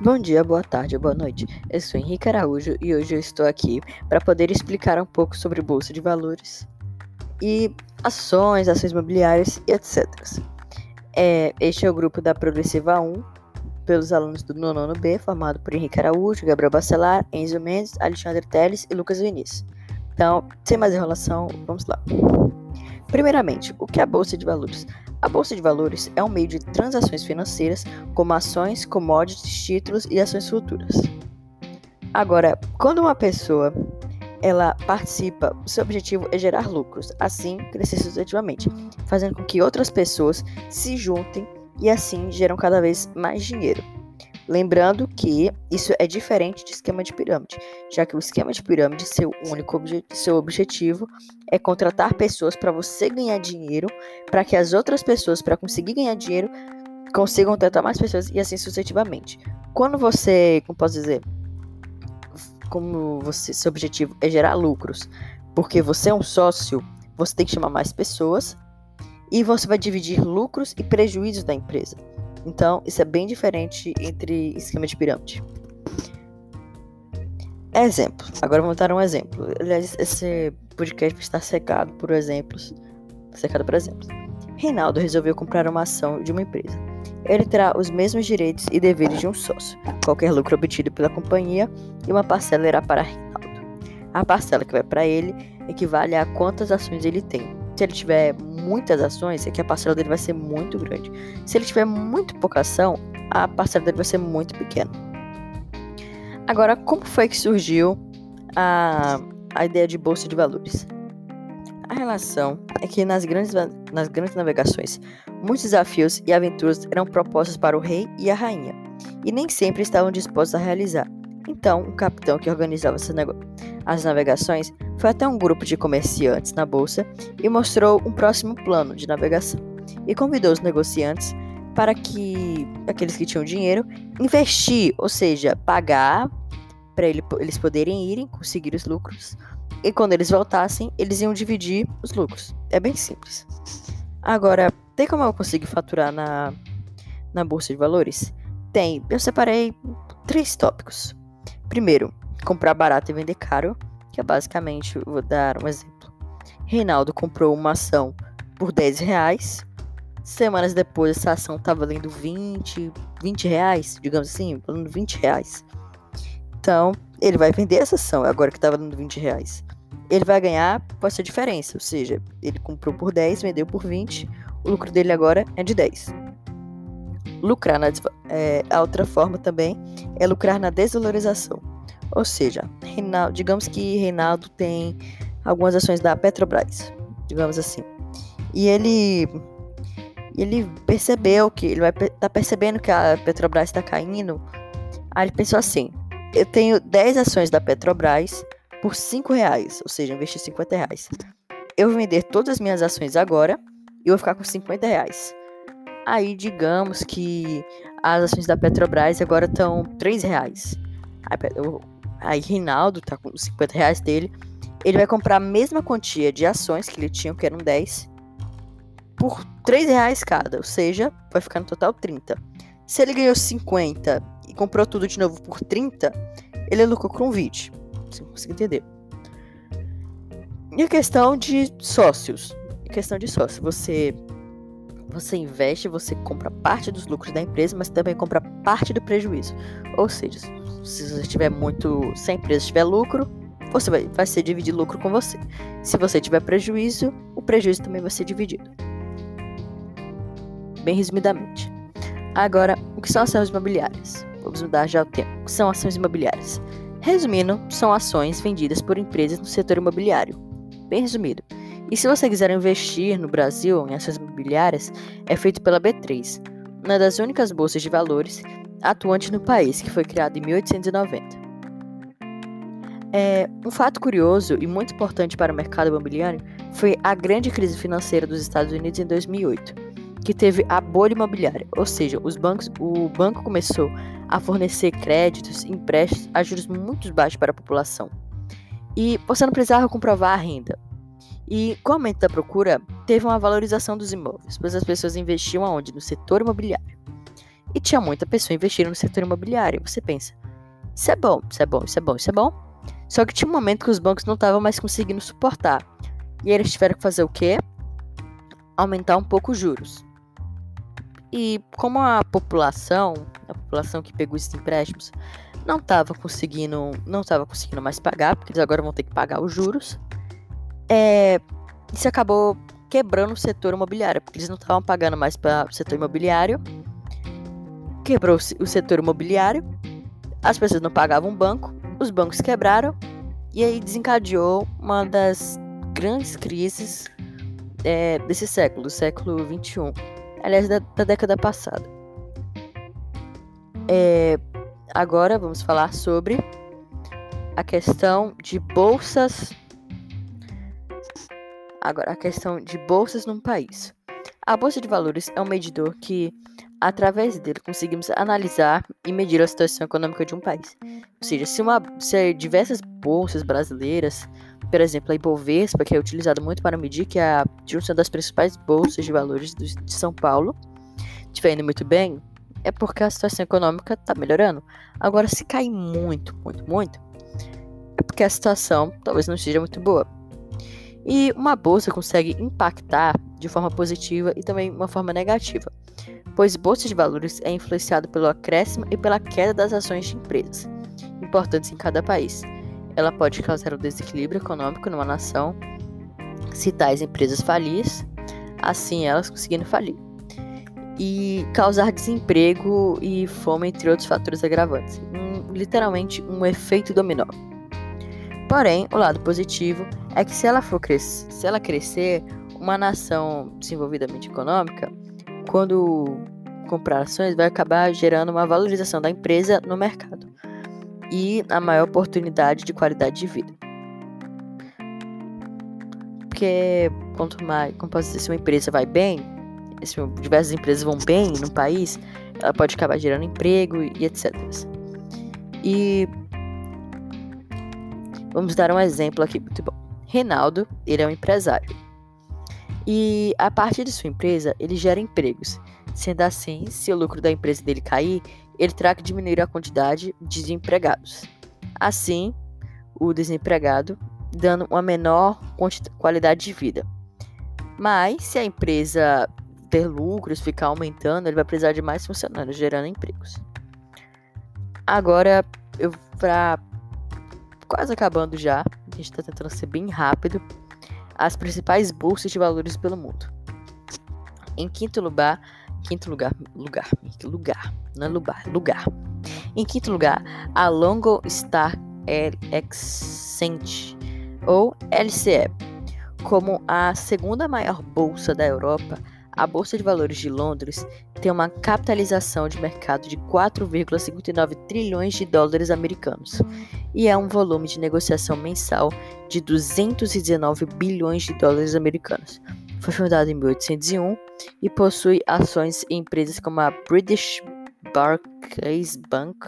Bom dia, boa tarde, boa noite. Eu sou Henrique Araújo e hoje eu estou aqui para poder explicar um pouco sobre bolsa de valores e ações, ações imobiliárias e etc. É, este é o grupo da Progressiva 1, pelos alunos do nono B, formado por Henrique Araújo, Gabriel Bacelar, Enzo Mendes, Alexandre Teles e Lucas Vinícius. Então, sem mais enrolação, vamos lá. Primeiramente, o que é a Bolsa de Valores? A bolsa de valores é um meio de transações financeiras, como ações, commodities, títulos e ações futuras. Agora, quando uma pessoa ela participa, seu objetivo é gerar lucros, assim crescer sucessivamente, fazendo com que outras pessoas se juntem e assim geram cada vez mais dinheiro. Lembrando que isso é diferente de esquema de pirâmide, já que o esquema de pirâmide, seu único obje seu objetivo é contratar pessoas para você ganhar dinheiro, para que as outras pessoas, para conseguir ganhar dinheiro, consigam contratar mais pessoas e assim sucessivamente. Quando você, como posso dizer, como você, seu objetivo é gerar lucros, porque você é um sócio, você tem que chamar mais pessoas e você vai dividir lucros e prejuízos da empresa. Então, isso é bem diferente entre esquema de pirâmide. Exemplo. Agora vamos dar um exemplo. Aliás, esse podcast está secado por exemplos. Secado por exemplos. Reinaldo resolveu comprar uma ação de uma empresa. Ele terá os mesmos direitos e deveres de um sócio. Qualquer lucro obtido pela companhia e uma parcela irá para Reinaldo. A parcela que vai para ele equivale a quantas ações ele tem. Se ele tiver muitas ações, é que a parcela dele vai ser muito grande. Se ele tiver muito pouca ação, a parcela dele vai ser muito pequena. Agora, como foi que surgiu a, a ideia de bolsa de valores? A relação é que nas grandes, nas grandes navegações, muitos desafios e aventuras eram propostos para o rei e a rainha, e nem sempre estavam dispostos a realizar. Então, o capitão que organizava as navegações foi até um grupo de comerciantes na bolsa e mostrou um próximo plano de navegação. E convidou os negociantes para que aqueles que tinham dinheiro investir, ou seja, pagar para ele, eles poderem irem conseguir os lucros. E quando eles voltassem, eles iam dividir os lucros. É bem simples. Agora, tem como eu conseguir faturar na, na bolsa de valores? Tem. Eu separei três tópicos. Primeiro, comprar barato e vender caro, que é basicamente, vou dar um exemplo. Reinaldo comprou uma ação por 10 reais. Semanas depois, essa ação estava valendo 20, 20 reais, digamos assim, valendo 20 reais. Então, ele vai vender essa ação agora que está valendo 20 reais. Ele vai ganhar com essa diferença, ou seja, ele comprou por 10, vendeu por 20, o lucro dele agora é de 10. Lucrar na é, a outra forma também é lucrar na desvalorização. Ou seja, Reinaldo, digamos que Reinaldo tem algumas ações da Petrobras, digamos assim. E ele ele percebeu que ele vai tá percebendo que a Petrobras está caindo. Aí ele pensou assim: eu tenho 10 ações da Petrobras por 5 reais, ou seja, investir 50 reais. Eu vou vender todas as minhas ações agora e vou ficar com 50 reais. Aí digamos que as ações da Petrobras agora estão 3 reais. Aí, aí Rinaldo tá com 50 reais dele. Ele vai comprar a mesma quantia de ações que ele tinha, que eram 10, por 3 reais cada. Ou seja, vai ficar no total 30. Se ele ganhou 50 e comprou tudo de novo por 30, ele lucrou com 20. Você consegue entender. E a questão de sócios. A questão de sócio. Você você investe, você compra parte dos lucros da empresa, mas também compra parte do prejuízo. Ou seja, se você tiver muito. Se a empresa tiver lucro, você vai, vai ser dividir lucro com você. Se você tiver prejuízo, o prejuízo também vai ser dividido. Bem resumidamente. Agora, o que são ações imobiliárias? Vamos mudar já o tema. O que são ações imobiliárias? Resumindo, são ações vendidas por empresas no setor imobiliário. Bem resumido. E se você quiser investir no Brasil em ações imobiliárias, é feito pela B3, uma das únicas bolsas de valores atuantes no país, que foi criada em 1890. É, um fato curioso e muito importante para o mercado imobiliário foi a grande crise financeira dos Estados Unidos em 2008, que teve a bolha imobiliária, ou seja, os bancos, o banco começou a fornecer créditos, empréstimos a juros muito baixos para a população. E você não precisava comprovar a renda. E com o aumento da procura, teve uma valorização dos imóveis, pois as pessoas investiam aonde? No setor imobiliário. E tinha muita pessoa investindo no setor imobiliário. Você pensa, isso é bom, isso é bom, isso é bom, isso é bom. Só que tinha um momento que os bancos não estavam mais conseguindo suportar. E eles tiveram que fazer o quê? Aumentar um pouco os juros. E como a população, a população que pegou esses empréstimos, não estava conseguindo, não estava conseguindo mais pagar, porque eles agora vão ter que pagar os juros, é, isso acabou quebrando o setor imobiliário, porque eles não estavam pagando mais para o setor imobiliário. Quebrou o setor imobiliário, as pessoas não pagavam banco, os bancos quebraram, e aí desencadeou uma das grandes crises é, desse século, do século XXI, aliás, da, da década passada. É, agora vamos falar sobre a questão de bolsas Agora, a questão de bolsas num país. A bolsa de valores é um medidor que, através dele, conseguimos analisar e medir a situação econômica de um país. Ou seja, se, uma, se diversas bolsas brasileiras, por exemplo, a Ibovespa, que é utilizada muito para medir, que é a junção das principais bolsas de valores de São Paulo, estiver indo muito bem, é porque a situação econômica está melhorando. Agora, se cair muito, muito, muito, é porque a situação talvez não seja muito boa. E uma bolsa consegue impactar de forma positiva e também uma forma negativa, pois bolsa de valores é influenciada pelo acréscimo e pela queda das ações de empresas importantes em cada país. Ela pode causar um desequilíbrio econômico numa nação se tais empresas falirem, assim elas conseguindo falir, e causar desemprego e fome, entre outros fatores agravantes. Um, literalmente um efeito dominó. Porém, o lado positivo é que se ela for crescer, se ela crescer, uma nação desenvolvidamente econômica, quando comprar ações, vai acabar gerando uma valorização da empresa no mercado e a maior oportunidade de qualidade de vida. Porque quanto mais, como posso dizer, se uma empresa vai bem, se diversas empresas vão bem no país, ela pode acabar gerando emprego e etc. E vamos dar um exemplo aqui muito bom. Reinaldo, ele é um empresário. E a partir de sua empresa, ele gera empregos. Sendo assim, se o lucro da empresa dele cair, ele terá que diminuir a quantidade de desempregados. Assim, o desempregado dando uma menor qualidade de vida. Mas se a empresa ter lucros, ficar aumentando, ele vai precisar de mais funcionários, gerando empregos. Agora, eu para quase acabando já, a gente está tentando ser bem rápido, as principais bolsas de valores pelo mundo. Em quinto lugar, quinto lugar, lugar, lugar, não é lugar, lugar. Em quinto lugar, a Longo Star Exchange, ou LCE, como a segunda maior bolsa da Europa a Bolsa de Valores de Londres tem uma capitalização de mercado de 4,59 trilhões de dólares americanos e é um volume de negociação mensal de 219 bilhões de dólares americanos. Foi fundada em 1801 e possui ações em empresas como a British Barclays Bank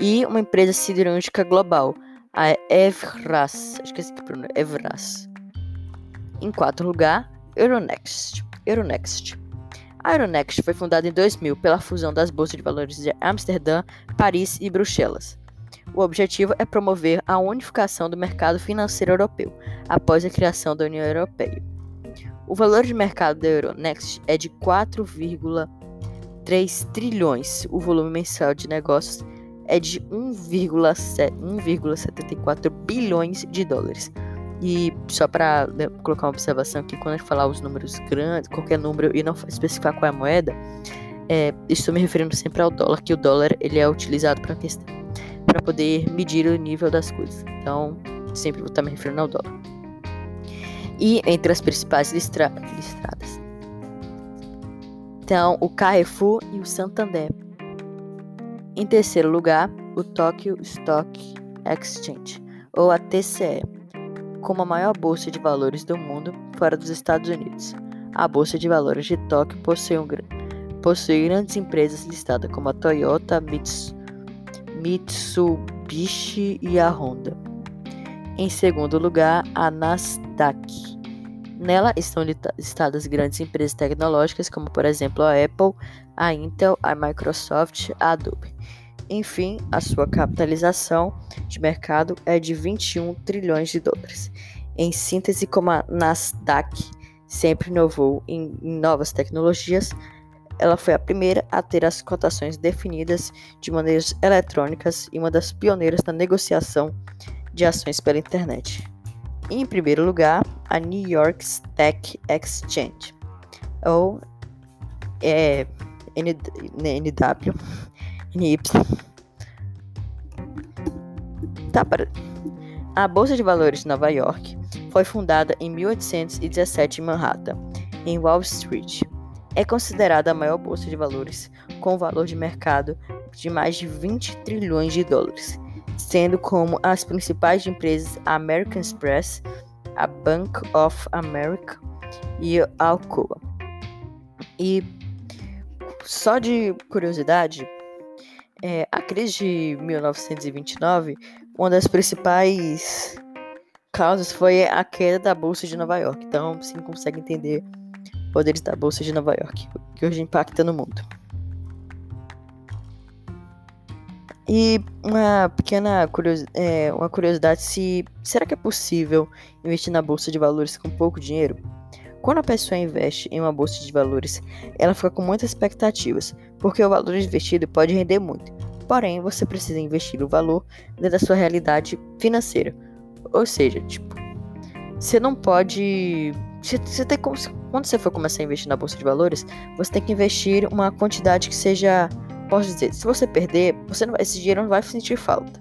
e uma empresa siderúrgica global, a Evras. Esqueci que pronúncia. Evras. Em quarto lugar, Euronext. Euronext. A Euronext foi fundada em 2000 pela fusão das bolsas de valores de Amsterdã, Paris e Bruxelas. O objetivo é promover a unificação do mercado financeiro europeu após a criação da União Europeia. O valor de mercado da Euronext é de 4,3 trilhões. O volume mensal de negócios é de 1,74 bilhões de dólares. E só para né, colocar uma observação aqui, quando a gente falar os números grandes, qualquer número, e não especificar qual é a moeda, é, estou me referindo sempre ao dólar, que o dólar ele é utilizado para questão para poder medir o nível das coisas. Então, sempre vou estar me referindo ao dólar. E entre as principais listra listradas. Então, o Carrefour e o Santander. Em terceiro lugar, o Tokyo Stock Exchange, ou a TCE como a maior bolsa de valores do mundo fora dos Estados Unidos. A Bolsa de Valores de Tóquio possui, um, possui grandes empresas listadas como a Toyota, Mitsubishi e a Honda. Em segundo lugar, a Nasdaq. Nela estão listadas grandes empresas tecnológicas, como por exemplo a Apple, a Intel, a Microsoft, a Adobe. Enfim, a sua capitalização de mercado é de 21 trilhões de dólares. Em síntese, como a Nasdaq sempre inovou em novas tecnologias, ela foi a primeira a ter as cotações definidas de maneiras eletrônicas e uma das pioneiras na negociação de ações pela internet. Em primeiro lugar, a New York Stock Exchange, ou é, NW, NY. Tá para... A Bolsa de Valores de Nova York foi fundada em 1817 em Manhattan, em Wall Street. É considerada a maior bolsa de valores, com valor de mercado de mais de 20 trilhões de dólares, sendo como as principais empresas a American Express, a Bank of America e a Alcoa. E só de curiosidade, é, a crise de 1929, uma das principais causas foi a queda da Bolsa de Nova York. Então, você consegue entender poderes da Bolsa de Nova York, que hoje impacta no mundo. E uma pequena curiosi é, uma curiosidade se será que é possível investir na bolsa de valores com pouco dinheiro? Quando a pessoa investe em uma bolsa de valores, ela fica com muitas expectativas, porque o valor investido pode render muito. Porém, você precisa investir o valor dentro da sua realidade financeira. Ou seja, tipo, você não pode você quando você for começar a investir na bolsa de valores, você tem que investir uma quantidade que seja, posso dizer, se você perder, você não, esse dinheiro não vai sentir falta.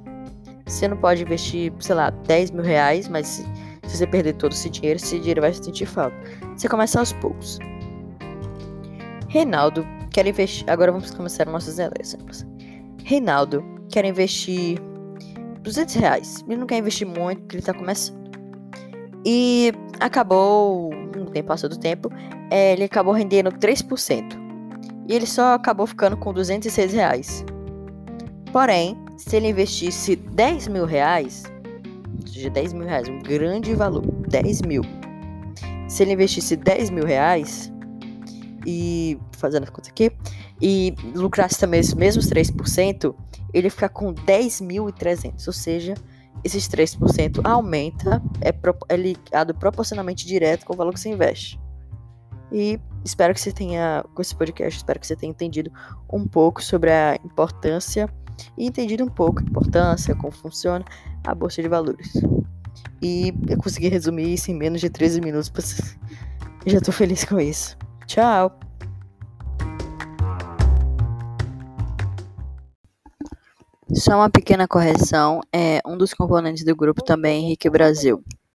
Você não pode investir, sei lá, 10 mil reais, mas se, se você perder todo esse dinheiro, esse dinheiro vai sentir falta. Você começa aos poucos. Reinaldo quer investir. Agora vamos começar nossos exemplos. Reinaldo quer investir 200 reais. Ele não quer investir muito porque ele está começando. E acabou, tempo passou do tempo, é, ele acabou rendendo 3%. E ele só acabou ficando com 206 reais. Porém, se ele investisse 10 mil reais, ou seja, 10 mil reais, um grande valor, 10 mil. Se ele investisse 10 mil reais, e fazendo a conta aqui, e lucrasse também os mesmos 3%, ele fica com 10.300, ou seja, esses 3% aumenta, é, é ligado proporcionalmente direto com o valor que você investe. E espero que você tenha, com esse podcast, espero que você tenha entendido um pouco sobre a importância e entendido um pouco a importância, como funciona a bolsa de valores. E eu consegui resumir isso em menos de 13 minutos. Já tô feliz com isso. Tchau! Só uma pequena correção, é um dos componentes do grupo também é Henrique Brasil.